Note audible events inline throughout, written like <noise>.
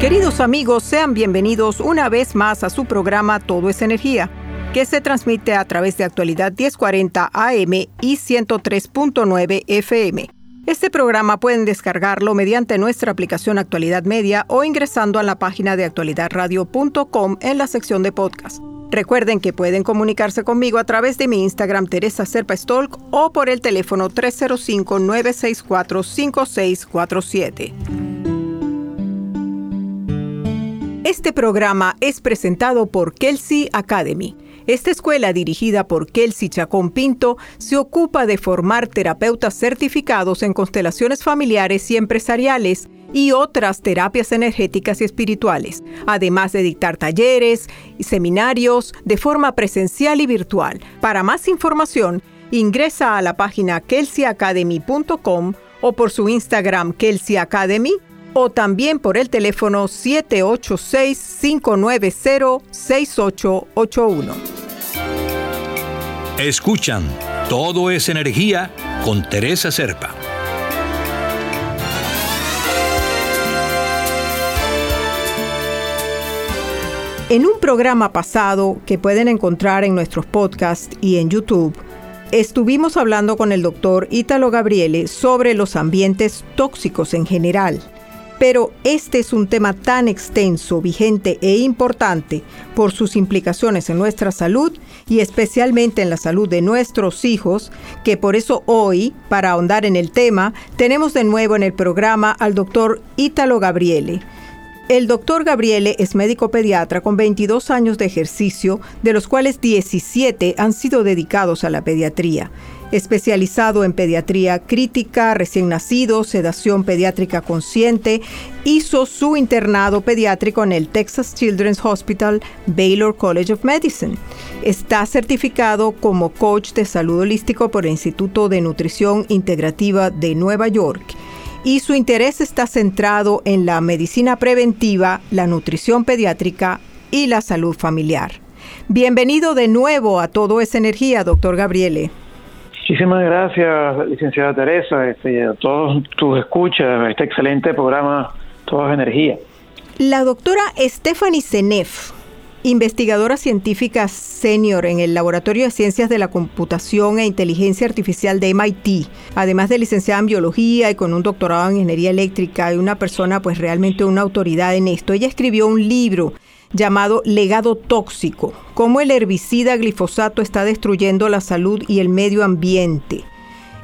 Queridos amigos, sean bienvenidos una vez más a su programa Todo es Energía, que se transmite a través de actualidad 1040 AM y 103.9 FM. Este programa pueden descargarlo mediante nuestra aplicación Actualidad Media o ingresando a la página de actualidadradio.com en la sección de podcast. Recuerden que pueden comunicarse conmigo a través de mi Instagram Teresa Serpa Stolk o por el teléfono 305-964-5647. Este programa es presentado por Kelsey Academy. Esta escuela dirigida por Kelsey Chacón Pinto se ocupa de formar terapeutas certificados en constelaciones familiares y empresariales y otras terapias energéticas y espirituales, además de dictar talleres y seminarios de forma presencial y virtual. Para más información, ingresa a la página kelseyacademy.com o por su Instagram Kelsey Academy o también por el teléfono 786-590-6881. Escuchan Todo es Energía con Teresa Serpa. En un programa pasado que pueden encontrar en nuestros podcasts y en YouTube, estuvimos hablando con el doctor Ítalo Gabriele sobre los ambientes tóxicos en general pero este es un tema tan extenso, vigente e importante por sus implicaciones en nuestra salud y especialmente en la salud de nuestros hijos, que por eso hoy, para ahondar en el tema, tenemos de nuevo en el programa al doctor Ítalo Gabriele. El doctor Gabriele es médico pediatra con 22 años de ejercicio, de los cuales 17 han sido dedicados a la pediatría especializado en pediatría crítica, recién nacido, sedación pediátrica consciente, hizo su internado pediátrico en el Texas Children's Hospital Baylor College of Medicine. Está certificado como coach de salud holístico por el Instituto de Nutrición Integrativa de Nueva York y su interés está centrado en la medicina preventiva, la nutrición pediátrica y la salud familiar. Bienvenido de nuevo a Todo es Energía, doctor Gabriele. Muchísimas gracias, licenciada Teresa, este, a todos tus escuchas, este excelente programa Todas Energía. La doctora Stephanie Senef, investigadora científica senior en el Laboratorio de Ciencias de la Computación e Inteligencia Artificial de MIT, además de licenciada en biología y con un doctorado en ingeniería eléctrica y una persona pues realmente una autoridad en esto. Ella escribió un libro llamado Legado Tóxico, cómo el herbicida glifosato está destruyendo la salud y el medio ambiente.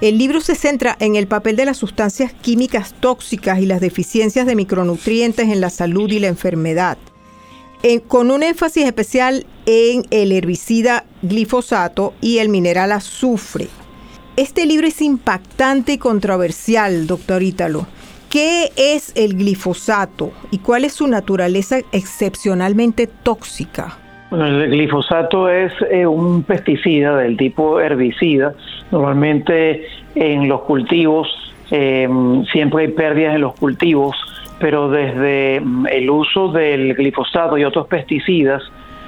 El libro se centra en el papel de las sustancias químicas tóxicas y las deficiencias de micronutrientes en la salud y la enfermedad, con un énfasis especial en el herbicida glifosato y el mineral azufre. Este libro es impactante y controversial, doctor Ítalo. ¿Qué es el glifosato y cuál es su naturaleza excepcionalmente tóxica? Bueno, el glifosato es eh, un pesticida del tipo herbicida. Normalmente en los cultivos eh, siempre hay pérdidas en los cultivos, pero desde mm, el uso del glifosato y otros pesticidas,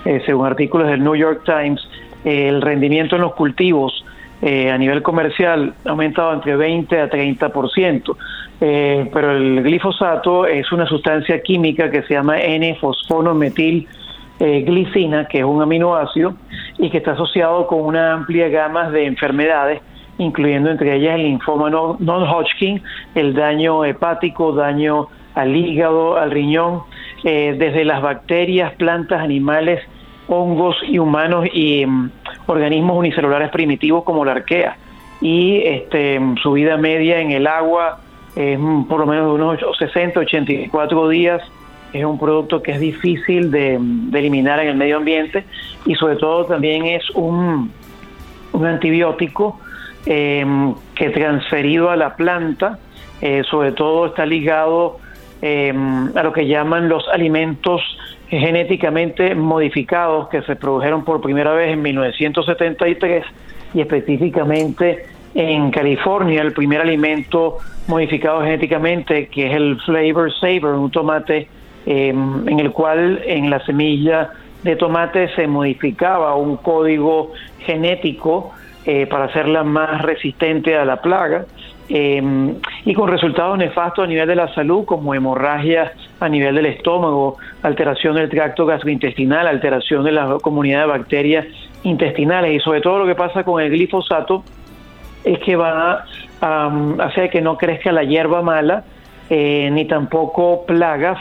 eh, según artículos del New York Times, el rendimiento en los cultivos a nivel comercial ha aumentado entre 20 a 30%. Eh, pero el glifosato es una sustancia química que se llama N-fosfonometil eh, glicina, que es un aminoácido y que está asociado con una amplia gama de enfermedades, incluyendo entre ellas el linfoma non-Hodgkin, el daño hepático, daño al hígado, al riñón, eh, desde las bacterias, plantas, animales, hongos y humanos y mm, organismos unicelulares primitivos como la arquea. Y este, su vida media en el agua es mm, por lo menos de unos 60, 84 días. Es un producto que es difícil de, eliminar en el medio ambiente y sobre todo también es un, un antibiótico em, que transferido a la planta, eh, sobre todo está ligado em, a lo que llaman los alimentos genéticamente modificados que se produjeron por primera vez en 1973 y específicamente en California el primer alimento modificado genéticamente que es el Flavor Saver, un tomate em, en el cual en la semilla de tomate se modificaba un código genético eh, para hacerla más resistente a la plaga Em, y con resultados nefastos a nivel de la salud, como hemorragias a nivel del estómago, alteración del tracto gastrointestinal, alteración de la comunidad de bacterias intestinales. Y sobre todo lo que pasa con el glifosato es que va a hacer que no crezca la hierba mala, eh, ni tampoco plagas,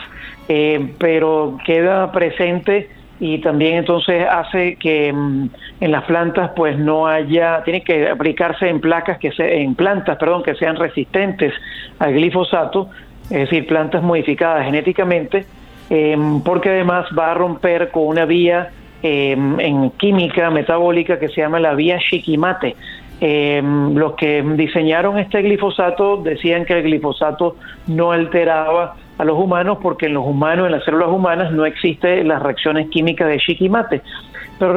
eh, pero queda presente y también entonces hace que mm, en las plantas pues no haya tiene que aplicarse en placas que se, en plantas perdón que sean resistentes al glifosato es decir plantas modificadas genéticamente em, porque además va a romper con una vía em, en química metabólica que se llama la vía Shikimate em, los que diseñaron este glifosato decían que el glifosato no alteraba a los humanos porque en los humanos, en las células humanas, no existen las reacciones químicas de Shikimate. Pero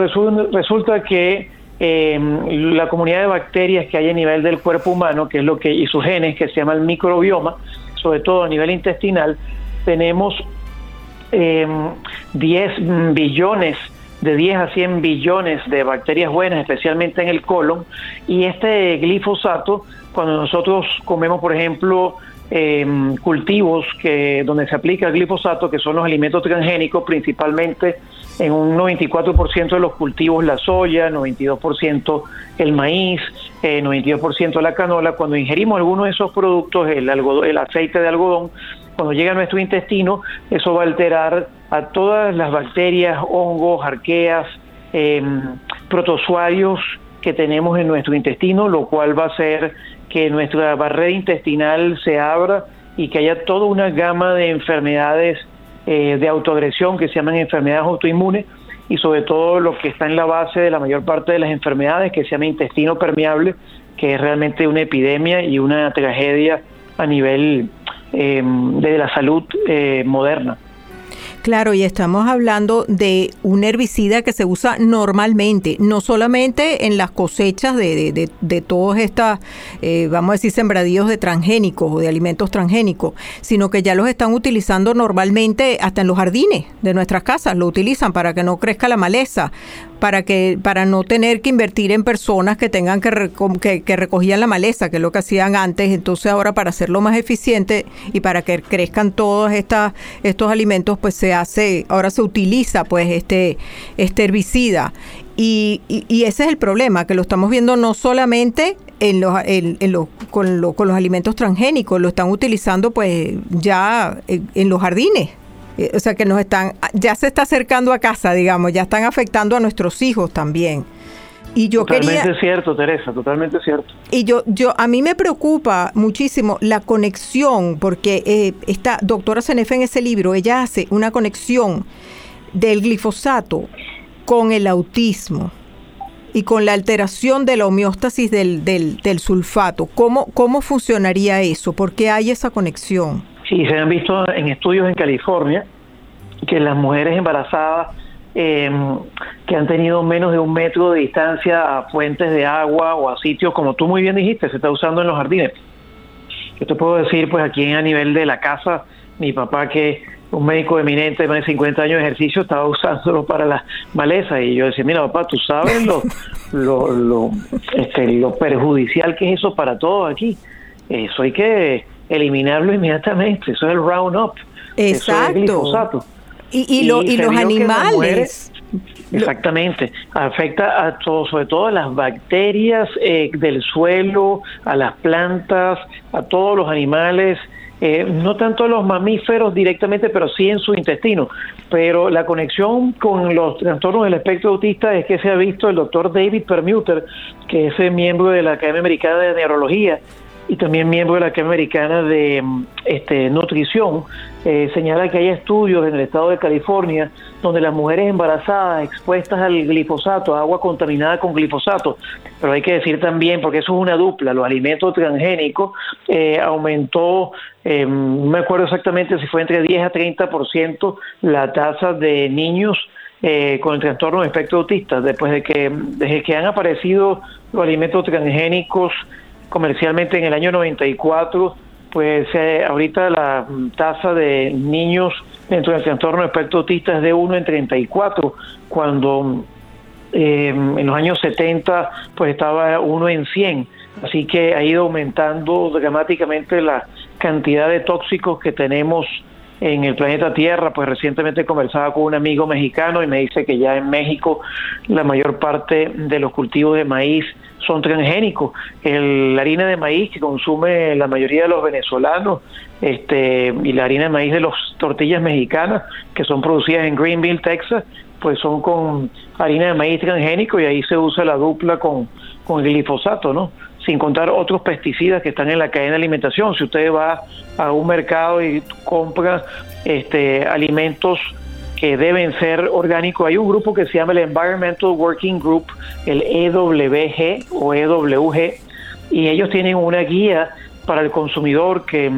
resulta que em, la comunidad de bacterias que hay a nivel del cuerpo humano, que es lo que, y sus genes, que se llama el microbioma, sobre todo a nivel intestinal, tenemos 10 em, billones de 10 a 100 billones de bacterias buenas, especialmente en el colon, y este glifosato, cuando nosotros comemos, por ejemplo, eh, cultivos que donde se aplica el glifosato, que son los alimentos transgénicos, principalmente en un 94% de los cultivos la soya, 92% el maíz, eh, 92% la canola. Cuando ingerimos alguno de esos productos, el, el aceite de algodón, cuando llega a nuestro intestino, eso va a alterar a todas las bacterias, hongos, arqueas, eh, protozoarios que tenemos en nuestro intestino, lo cual va a ser que nuestra barrera intestinal se abra y que haya toda una gama de enfermedades eh, de autoagresión que se llaman enfermedades autoinmunes y sobre todo lo que está en la base de la mayor parte de las enfermedades que se llama intestino permeable, que es realmente una epidemia y una tragedia a nivel eh, de la salud eh, moderna. Claro, y estamos hablando de un herbicida que se usa normalmente, no solamente en las cosechas de, de, de, todos estos, eh, vamos a decir, sembradíos de transgénicos o de alimentos transgénicos, sino que ya los están utilizando normalmente hasta en los jardines de nuestras casas, lo utilizan para que no crezca la maleza para que para no tener que invertir en personas que tengan que, que, que, recogían la maleza, que es lo que hacían antes. Entonces ahora para hacerlo más eficiente y para que crezcan todos estas estos alimentos, pues se hace, ahora se utiliza pues este, este herbicida. Y, y, ese es el problema, que lo estamos viendo no solamente en los, en, los, con, con los alimentos transgénicos, lo están utilizando pues ya en los jardines. Eh, o sea que nos están, ya se está acercando a casa, digamos, ya están afectando a nuestros hijos también. Y yo totalmente cierto, Teresa, totalmente cierto. Y yo, yo, a mí me preocupa muchísimo la conexión, porque eh, esta doctora Cenefe en ese libro, ella hace una conexión del glifosato con el autismo y con la alteración de la homeostasis del, del, del sulfato. ¿Cómo, ¿Cómo funcionaría eso? ¿Por qué hay esa conexión? Sí, se han visto en estudios en California que las mujeres embarazadas em, que han tenido menos de un metro de distancia a fuentes de agua o a sitios, como tú muy bien dijiste, se está usando en los jardines. Yo te puedo decir, pues aquí a nivel de la casa, mi papá que un médico eminente de más de 50 años de ejercicio estaba usándolo para la maleza y yo decía, mira papá, tú sabes lo, <laughs> lo, lo, este, lo perjudicial que es eso para todos aquí. Eso hay que eliminarlo inmediatamente. Eso es el Roundup. Exacto. Y, y, y los animales. exactamente. Afecta a todo, sobre todo a las bacterias eh, del suelo, a las plantas, a todos los animales. eh, no tanto los mamíferos directamente, pero sí en su intestino. Pero la conexión con los trastornos del espectro autista es que se ha visto el doctor David Permuter, que es miembro de la Academia Americana de Neurología, y también miembro de la Academia Americana de este, Nutrición, eh, señala que hay estudios en el estado de California donde las mujeres embarazadas expuestas al glifosato, agua contaminada con glifosato, pero hay que decir también, porque eso es una dupla, los alimentos transgénicos eh, aumentó, eh, no me acuerdo exactamente si fue entre 10 a 30% la tasa de niños con el trastorno de espectro autista, después de que, desde que han aparecido los alimentos transgénicos comercialmente en el año 94, pues eh, ahorita la tasa de niños dentro del trastorno de espectro autista es de 1 en 34, cuando eh, en los años 70 pues estaba 1 en 100. Así que ha ido aumentando dramáticamente la cantidad de tóxicos que tenemos en el planeta Tierra, pues recientemente conversaba con un amigo mexicano y me dice que ya en México la mayor parte de los cultivos de maíz son transgénicos. El, la harina de maíz que consume la mayoría de los venezolanos este, y la harina de maíz de las tortillas mexicanas que son producidas en Greenville, Texas, pues son con harina de maíz transgénico y ahí se usa la dupla con, con glifosato, ¿no? Sin contar otros pesticidas que están en la cadena de alimentación. Si usted va a un mercado y compra este, alimentos que deben ser orgánicos. Hay un grupo que se llama el Environmental Working Group, el EWG o EWG, y ellos tienen una guía para el consumidor que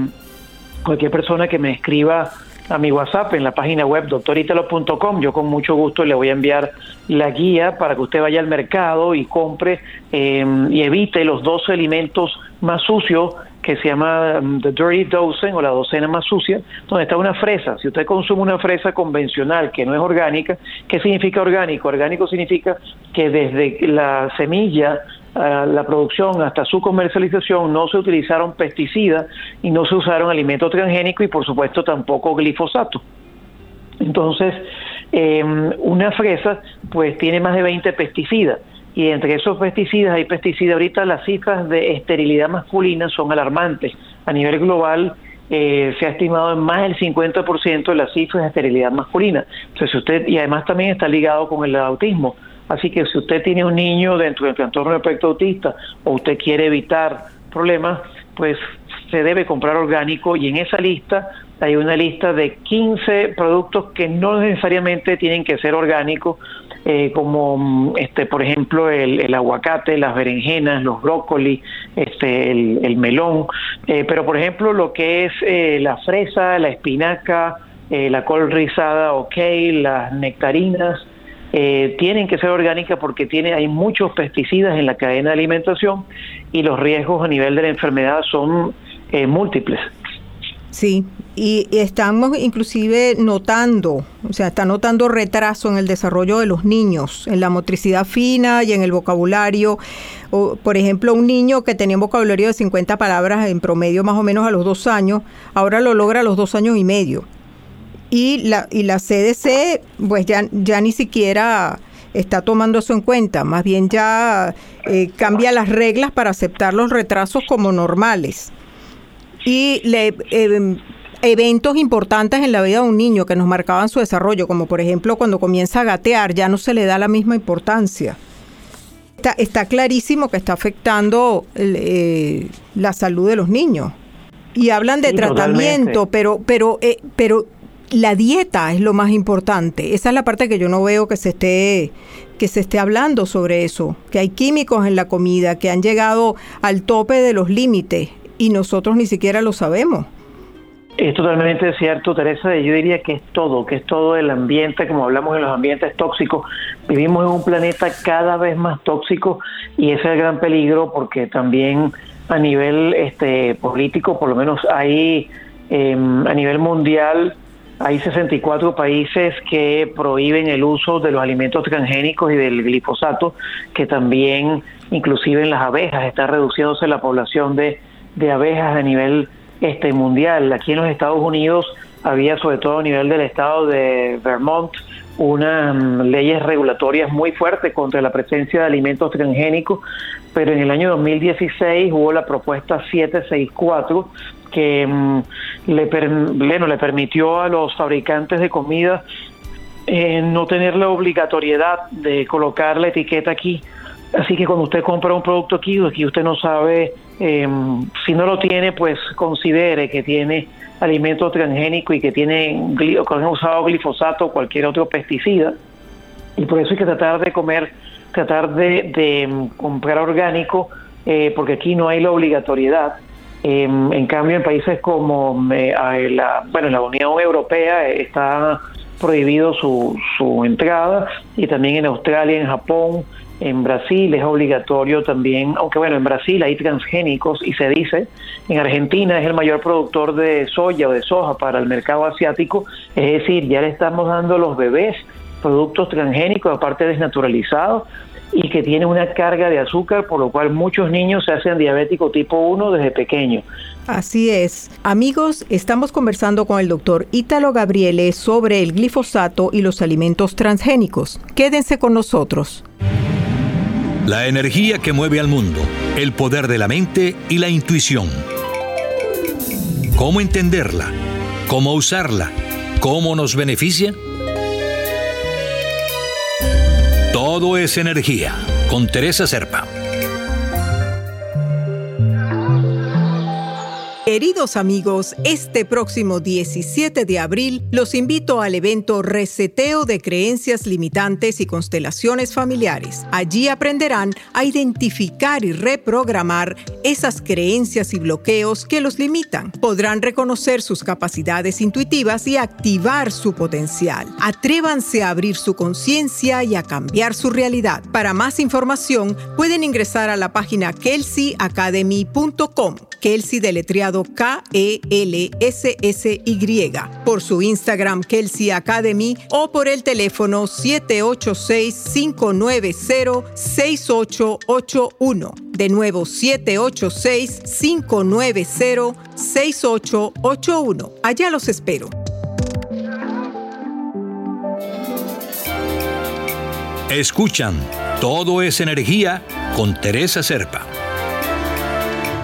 cualquier persona que me escriba a mi WhatsApp en la página web doctoritelo.com. Yo con mucho gusto le voy a enviar la guía para que usted vaya al mercado y compre eh, y evite los dos alimentos más sucios que se llama um, The Dirty Dozen o la docena más sucia, donde está una fresa. Si usted consume una fresa convencional que no es orgánica, ¿qué significa orgánico? Orgánico significa que desde la semilla la producción hasta su comercialización no se utilizaron pesticidas y no se usaron alimentos transgénicos y por supuesto tampoco glifosato. Entonces, em, una fresa pues tiene más de 20 pesticidas y entre esos pesticidas hay pesticidas. Ahorita las cifras de esterilidad masculina son alarmantes. A nivel global eh, se ha estimado en más del 50% de las cifras de esterilidad masculina. Entonces, usted, y además también está ligado con el autismo. Así que si usted tiene un niño dentro del trastorno de espectro autista o usted quiere evitar problemas, pues se debe comprar orgánico y en esa lista hay una lista de 15 productos que no necesariamente tienen que ser orgánicos, eh, como mm, este por ejemplo el, aguacate, las berenjenas, los brócolis, este el, melón, eh, pero por ejemplo lo que es eh, la fresa, la espinaca, la col rizada, ok, las nectarinas, tienen que ser orgánicas porque tiene, hay muchos pesticidas en la cadena de alimentación y los riesgos a nivel de la enfermedad son múltiples. Sí, y, estamos inclusive notando, o sea, está notando retraso en el desarrollo de los niños, en la motricidad fina y en el vocabulario. O, por ejemplo, un niño que tenía un vocabulario de 50 palabras en promedio más o menos a los dos años, ahora lo logra a los dos años y medio. Y la, y la CDC, pues ya, ya ni siquiera está tomando eso en cuenta, más bien ya eh, cambia las reglas para aceptar los retrasos como normales y le, eh, eventos importantes en la vida de un niño que nos marcaban su desarrollo, como por ejemplo cuando comienza a gatear, ya no se le da la misma importancia. Está, está clarísimo que está afectando eh, la salud de los niños. Y hablan de tratamiento, pero, pero, eh, pero la dieta es lo más importante. Esa es la parte que yo no veo que se esté que se esté hablando sobre eso, que hay químicos en la comida que han llegado al tope de los límites y nosotros ni siquiera lo sabemos. Es totalmente cierto, Teresa. Yo diría que es todo, que es todo el ambiente, como hablamos en los ambientes tóxicos. Vivimos en un planeta cada vez más tóxico y ese es el gran peligro porque también a nivel este, político, por lo menos hay em, a nivel mundial, hay 64 países que prohíben el uso de los alimentos transgénicos y del glifosato, que también, inclusive en las abejas, está reduciéndose la población de de abejas a nivel este mundial. Aquí en los Estados Unidos había, sobre todo a nivel del estado de Vermont, unas mm, leyes regulatorias muy fuertes contra la presencia de alimentos transgénicos, pero en el año 2016 hubo la propuesta 764 que mm, le, le permitió a los fabricantes de comida eh, no tener la obligatoriedad de colocar la etiqueta aquí. Así que cuando usted compra un producto aquí, aquí usted no sabe, eh, si no lo tiene, pues considere que tiene alimento transgénico y que tiene que han usado glifosato o cualquier otro pesticida. Y por eso hay que tratar de comer, tratar de, mm, comprar orgánico, eh, porque aquí no hay la obligatoriedad. Em, en cambio, en países como la, bueno, la Unión Europea está prohibido su, su entrada y también en Australia, en Japón, en Brasil es obligatorio también, aunque bueno, en Brasil hay transgénicos y se dice, en Argentina es el mayor productor de soya o de soja para el mercado asiático, es decir, ya le estamos dando a los bebés productos transgénicos, aparte desnaturalizados, y que tiene una carga de azúcar, por lo cual muchos niños se hacen diabético tipo 1 desde pequeño. Así es. Amigos, estamos conversando con el doctor Ítalo Gabriele sobre el glifosato y los alimentos transgénicos. Quédense con nosotros. La energía que mueve al mundo, el poder de la mente y la intuición. ¿Cómo entenderla? ¿Cómo usarla? ¿Cómo nos beneficia? Todo es energía. Con Teresa Serpa. Queridos amigos, este próximo 17 de abril los invito al evento Reseteo de Creencias Limitantes y Constelaciones Familiares. Allí aprenderán a identificar y reprogramar esas creencias y bloqueos que los limitan. Podrán reconocer sus capacidades intuitivas y activar su potencial. Atrévanse a abrir su conciencia y a cambiar su realidad. Para más información pueden ingresar a la página kelseyacademy.com. Kelsey deletreado K-E-L-S-S-Y, por su Instagram Kelsey Academy o por el teléfono 786-590-6881. De nuevo, 786-590-6881. Allá los espero. Escuchan, todo es energía con Teresa Serpa.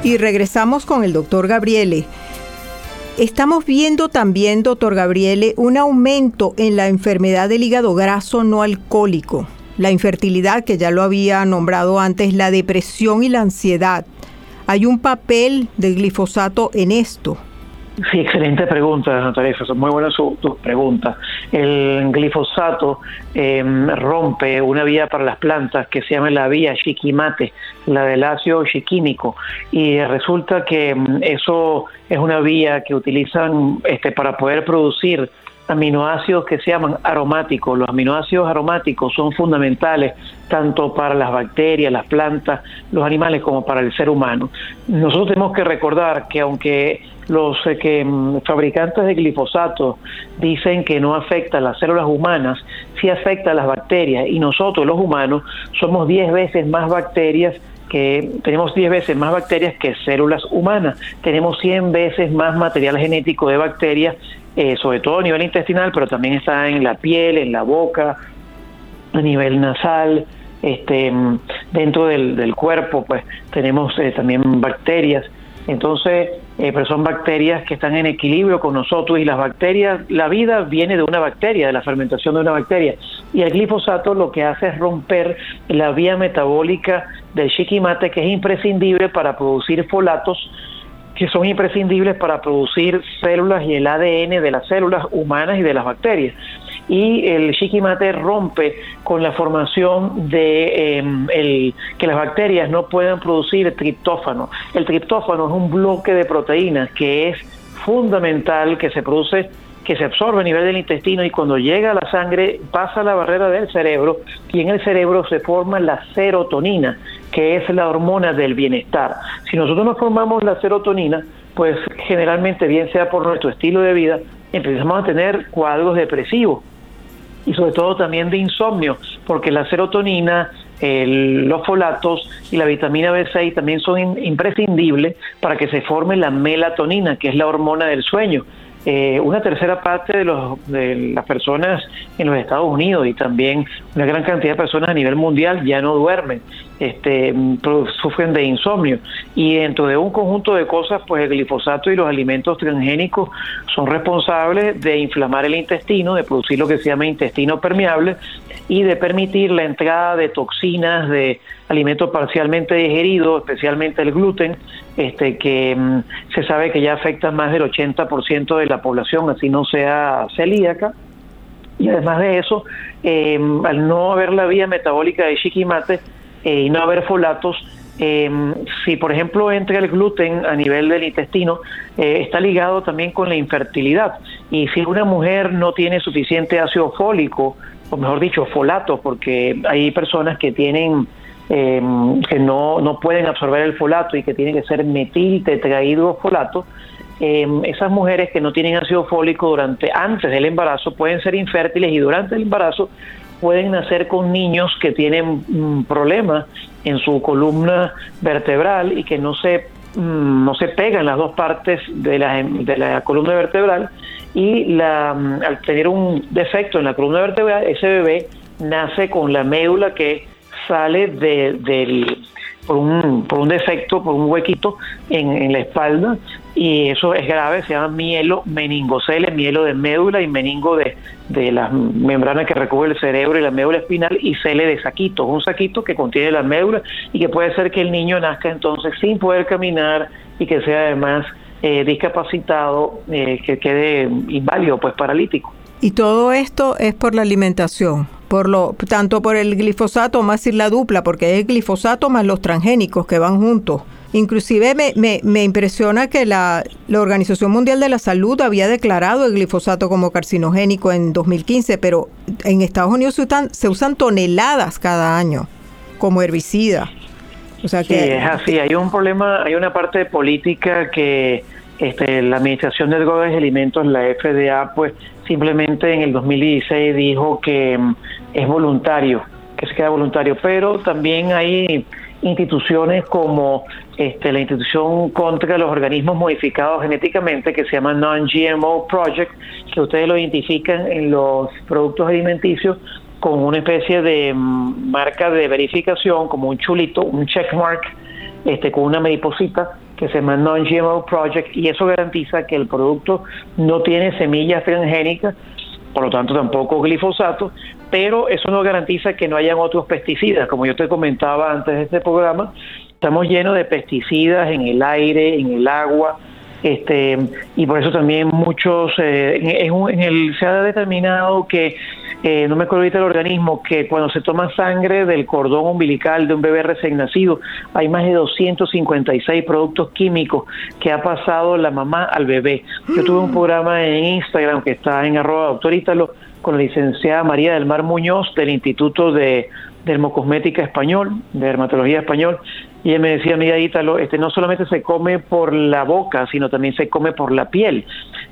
Y regresamos con el doctor Gabriele. Estamos viendo también, doctor Gabriele, un aumento en la enfermedad del hígado graso no alcohólico, la infertilidad, que ya lo había nombrado antes, la depresión y la ansiedad. ¿Hay un papel del glifosato en esto? Sí, excelente pregunta, Natalia. Muy buena su, pregunta. El glifosato em, rompe una vía para las plantas que se llama la vía chiquimate, la del ácido chiquímico, y resulta que em, eso es una vía que utilizan este, para poder producir aminoácidos que se llaman aromáticos. Los aminoácidos aromáticos son fundamentales tanto para las bacterias, las plantas, los animales como para el ser humano. Nosotros tenemos que recordar que aunque los eh, que, mm, fabricantes de glifosato dicen que no afecta a las células humanas, sí afecta a las bacterias y nosotros los humanos somos 10 veces más bacterias que tenemos 10 veces más bacterias que células humanas, tenemos 100 veces más material genético de bacterias, eh, sobre todo a nivel intestinal, pero también está en la piel, en la boca, a nivel nasal, este, dentro del, cuerpo, pues tenemos eh, también bacterias. Entonces, eh, pero son bacterias que están en equilibrio con nosotros y las bacterias, la vida viene de una bacteria, de la fermentación de una bacteria. Y el glifosato lo que hace es romper la vía metabólica del chiquimate, que es imprescindible para producir folatos, que son imprescindibles para producir células y el ADN de las células humanas y de las bacterias y el Shikimate rompe con la formación de em, el, que las bacterias no puedan producir triptófano. El triptófano es un bloque de proteínas que es fundamental que se produce que se absorbe a nivel del intestino y cuando llega a la sangre pasa la barrera del cerebro y en el cerebro se forma la serotonina, que es la hormona del bienestar. Si nosotros no formamos la serotonina, pues generalmente, bien sea por nuestro estilo de vida, empezamos a tener cuadros depresivos y sobre todo también de insomnio, porque la serotonina, los folatos y la vitamina B6 también son imprescindibles para que se forme la melatonina, que es la hormona del sueño. Eh, una tercera parte de, los, de las personas en los Estados Unidos y también una gran cantidad de personas a nivel mundial ya no duermen, este, sufren de insomnio. Y dentro de un conjunto de cosas, pues el glifosato y los alimentos transgénicos son responsables de inflamar el intestino, de producir lo que se llama intestino permeable y de permitir la entrada de toxinas de alimentos parcialmente digeridos, especialmente el gluten, este, que mm, se sabe que ya afecta más del 80% de la población, así no sea celíaca. Y además de eso, em, al no haber la vía metabólica de chiquimate eh, y no haber folatos, em, si por ejemplo entra el gluten a nivel del intestino, eh, está ligado también con la infertilidad. Y si una mujer no tiene suficiente ácido fólico, o mejor dicho, folatos, porque hay personas que tienen eh, que no, no pueden absorber el folato y que tiene que ser metil tetrahidrofolato, eh, esas mujeres que no tienen ácido fólico durante antes del embarazo pueden ser infértiles y durante el embarazo pueden nacer con niños que tienen mm, problemas en su columna vertebral y que no se no se pegan las dos partes de la, de la columna vertebral y la, mm, al tener un defecto en la columna vertebral ese bebé nace con la médula que sale de, del, por, un, por un defecto, por un huequito en, la espalda y eso es grave, se llama mielo meningocele, mielo de médula y meningo de, de las membranas que recubre el cerebro y la médula espinal y cele de saquito, un saquito que contiene la médula y que puede ser que el niño nazca entonces sin poder caminar y que sea además eh, discapacitado, eh, que quede inválido, pues paralítico. Y todo esto es por la alimentación por lo tanto por el glifosato más ir la dupla, porque es el glifosato más los transgénicos que van juntos. Inclusive me, me, me impresiona que la, la, Organización Mundial de la Salud había declarado el glifosato como carcinogénico en 2015, pero en Estados Unidos se usan, se usan toneladas cada año como herbicida. O sea que, sí, es así. Hay un problema, hay una parte de política que este, la Administración de Drogas y Alimentos, la FDA, pues simplemente en el 2016 dijo que mm, es voluntario, que se queda voluntario, pero también hay instituciones como este, la institución contra los organismos modificados genéticamente que se llama Non-GMO Project, que ustedes lo identifican en los productos alimenticios con una especie de mm, marca de verificación, como un chulito, un checkmark, este, con una mariposita que se llama Non-GMO Project y eso garantiza que el producto no tiene semillas transgénicas, por lo tanto tampoco glifosato, pero eso no garantiza que no hayan otros pesticidas. Como yo te comentaba antes de este programa, estamos llenos de pesticidas en el aire, en el agua, este y por eso también muchos eh, en, el se ha determinado que eh, no me acuerdo ahorita el organismo, que cuando se toma sangre del cordón umbilical de un bebé recién nacido, hay más de 256 productos químicos que ha pasado la mamá al bebé. Yo tuve un programa en Instagram que está en arroba doctorítalo con la licenciada María del Mar Muñoz del Instituto de Dermocosmética Español, de Dermatología Español, y ella me decía, amiga Ítalo, este no solamente se come por la boca, sino también se come por la piel.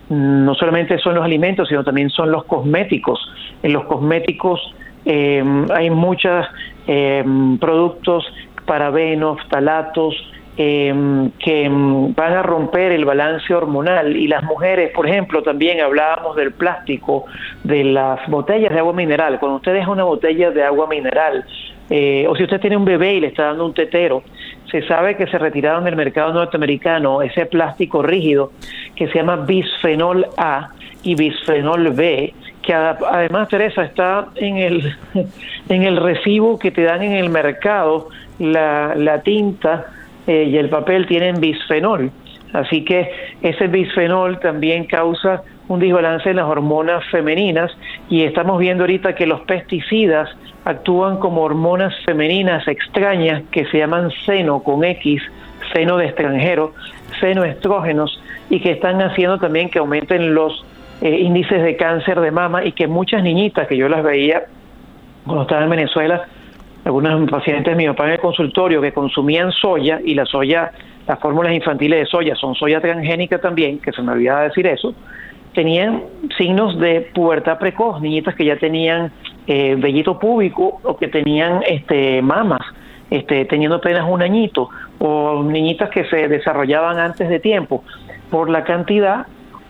No solamente son los alimentos, sino también son los cosméticos. En los cosméticos eh, hay muchos eh, productos, parabenos, talatos, eh, que van a romper el balance hormonal y las mujeres, por ejemplo, también hablábamos del plástico, de las botellas de agua mineral. Cuando usted deja una botella de agua mineral, eh, o si usted tiene un bebé y le está dando un tetero, se sabe que se retiraron del mercado norteamericano ese plástico rígido que se llama bisfenol A y bisfenol B, que además, Teresa, está en el, <laughs> en el recibo que te dan en el mercado, la, la tinta eh, y el papel tienen bisfenol. Así que ese bisfenol también causa un desbalance en las hormonas femeninas y estamos viendo ahorita que los pesticidas actúan como hormonas femeninas extrañas que se llaman seno con X, seno de extranjero, senoestrógenos y que están haciendo también que aumenten los eh, índices de cáncer de mama y que muchas niñitas que yo las veía cuando estaba en Venezuela, algunas pacientes mi papá en el consultorio que consumían soya y la soya, las fórmulas infantiles de soya son soya transgénica también, que se me olvidaba decir eso, tenían signos de pubertad precoz, niñitas que ya tenían eh, vellito púbico o que tenían este mamas, este, teniendo apenas un añito, o niñitas que se desarrollaban antes de tiempo, por la cantidad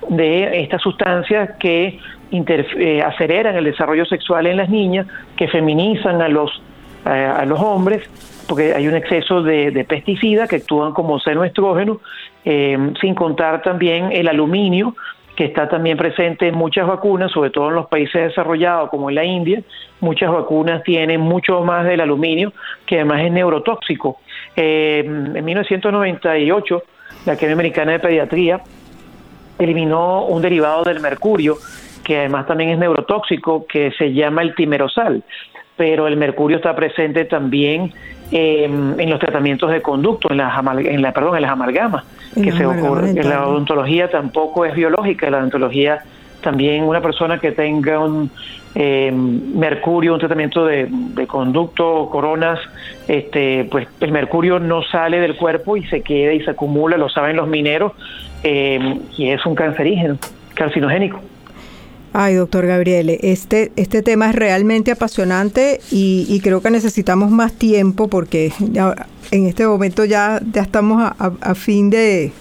de estas sustancias que eh, aceleran el desarrollo sexual en las niñas, que feminizan a los, a los hombres, porque hay un exceso de, pesticidas que actúan como senoestrógeno, eh, sin contar también el aluminio, que está también presente en muchas vacunas, sobre todo en los países desarrollados como en la India. Muchas vacunas tienen mucho más del aluminio, que además es neurotóxico. Eh, en 1998, la Academia Americana de Pediatría eliminó un derivado del mercurio, que además también es neurotóxico, que se llama el timerosal. Pero el mercurio está presente también eh, en los tratamientos de conducto, en las, en la, perdón, en las amalgamas que se ocurre. La odontología tampoco es biológica, la odontología también una persona que tenga un eh, mercurio, un tratamiento de, conducto, coronas, este, pues el mercurio no sale del cuerpo y se queda y se acumula, lo saben los mineros, eh, y es un cancerígeno, carcinogénico. Ay, doctor Gabriele, este, este tema es realmente apasionante y, creo que necesitamos más tiempo porque en este momento ya, ya estamos a, fin de,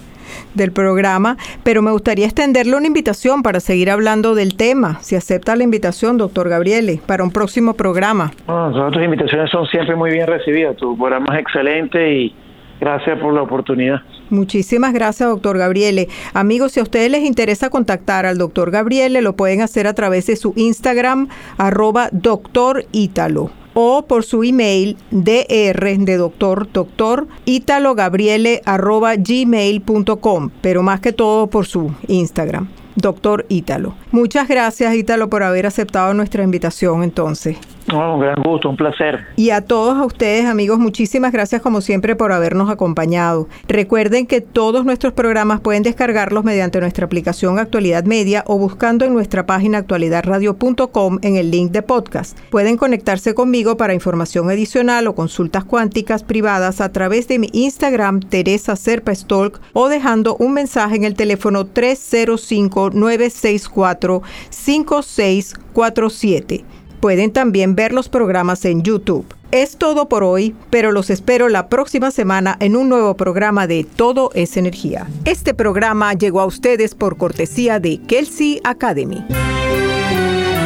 del programa, pero me gustaría extenderle una invitación para seguir hablando del tema. Si acepta la invitación, doctor Gabriele, para un próximo programa. Bueno, tus invitaciones son siempre muy bien recibidas. Tu programa es excelente y gracias por la oportunidad. Muchísimas gracias, doctor Gabriele. Amigos, si a ustedes les interesa contactar al doctor Gabriele, lo pueden hacer a través de su Instagram, arroba doctor Ítalo, o por su email, dr, de doctor, doctor, Gabriele, arroba gmail.com, pero más que todo por su Instagram, doctor Ítalo. Muchas gracias, Ítalo, por haber aceptado nuestra invitación entonces un gran gusto, un placer. Y a todos a ustedes, amigos, muchísimas gracias como siempre por habernos acompañado. Recuerden que todos nuestros programas pueden descargarlos mediante nuestra aplicación Actualidad Media o buscando en nuestra página actualidadradio.com en el link de podcast. Pueden conectarse conmigo para información adicional o consultas cuánticas privadas a través de mi Instagram Teresa Serpa Stolk o dejando un mensaje en el teléfono 305 964 5647. Pueden también ver los programas en YouTube. Es todo por hoy, pero los espero la próxima semana en un nuevo programa de Todo es Energía. Este programa llegó a ustedes por cortesía de Kelsey Academy.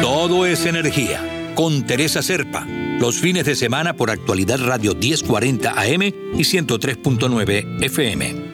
Todo es Energía, con Teresa Serpa, los fines de semana por actualidad Radio 1040 AM y 103.9 FM.